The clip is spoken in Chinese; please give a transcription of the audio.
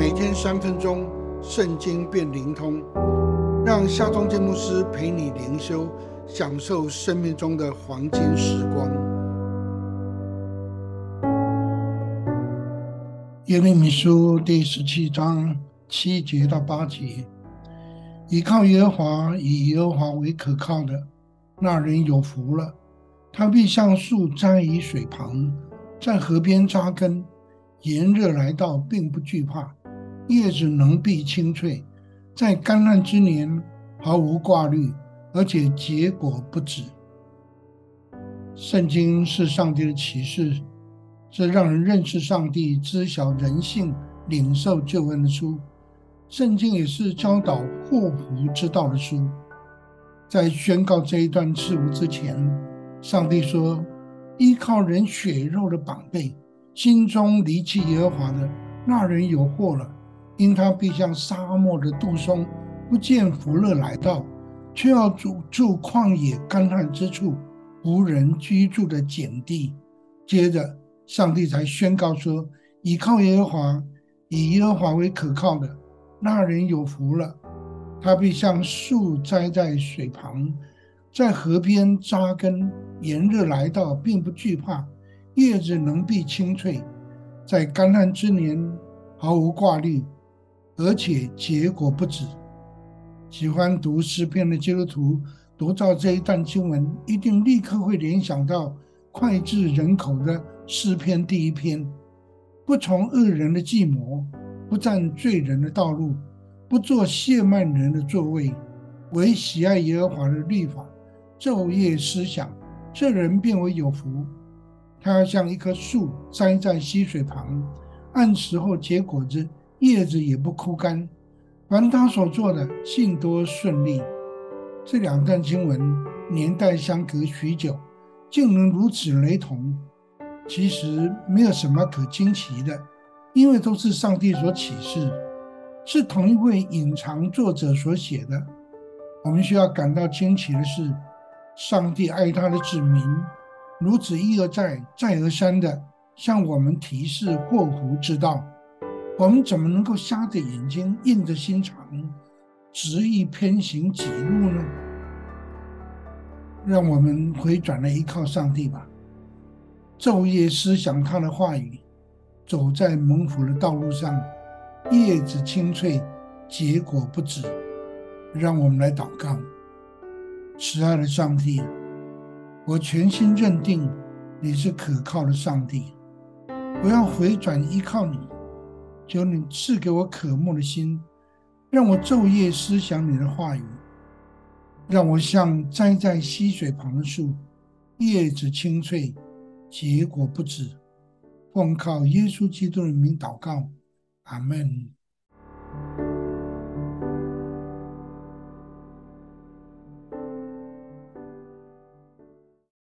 每天三分钟，圣经变灵通，让夏忠建牧师陪你灵修，享受生命中的黄金时光。耶利米书第十七章七节到八节：依靠耶和华，以耶和华为可靠的，那人有福了。他必像树栽于水旁，在河边扎根。炎热来到，并不惧怕，叶子能必清脆，在干旱之年毫无挂虑，而且结果不止。圣经是上帝的启示，是让人认识上帝、知晓人性、领受救恩的书。圣经也是教导祸福之道的书。在宣告这一段事物之前，上帝说：“依靠人血肉的宝贝。”心中离弃耶和华的那人有祸了，因他必像沙漠的杜松，不见福乐来到，却要住住旷野干旱之处，无人居住的碱地。接着，上帝才宣告说：倚靠耶和华，以耶和华为可靠的那人有福了，他必像树栽在水旁，在河边扎根，炎热来到，并不惧怕。叶子能必清脆，在干旱之年毫无挂虑，而且结果不止。喜欢读诗篇的基督徒读到这一段经文，一定立刻会联想到脍炙人口的诗篇第一篇：不从恶人的计谋，不占罪人的道路，不做亵慢人的座位，唯喜爱耶和华的律法，昼夜思想，这人变为有福。他要像一棵树栽在溪水旁，按时候结果子，叶子也不枯干。凡他所做的，尽多顺利。这两段经文年代相隔许久，竟能如此雷同，其实没有什么可惊奇的，因为都是上帝所启示，是同一位隐藏作者所写的。我们需要感到惊奇的是，上帝爱他的子民。如此一而再、再而三的向我们提示祸福之道，我们怎么能够瞎着眼睛、硬着心肠、执意偏行己路呢？让我们回转来依靠上帝吧，昼夜思想他的话语，走在蒙福的道路上，叶子清脆，结果不止。让我们来祷告，慈爱的上帝。我全心认定你是可靠的上帝，我要回转依靠你，求你赐给我渴慕的心，让我昼夜思想你的话语，让我像栽在溪水旁的树，叶子青翠，结果不止。奉靠耶稣基督的名祷告，阿门。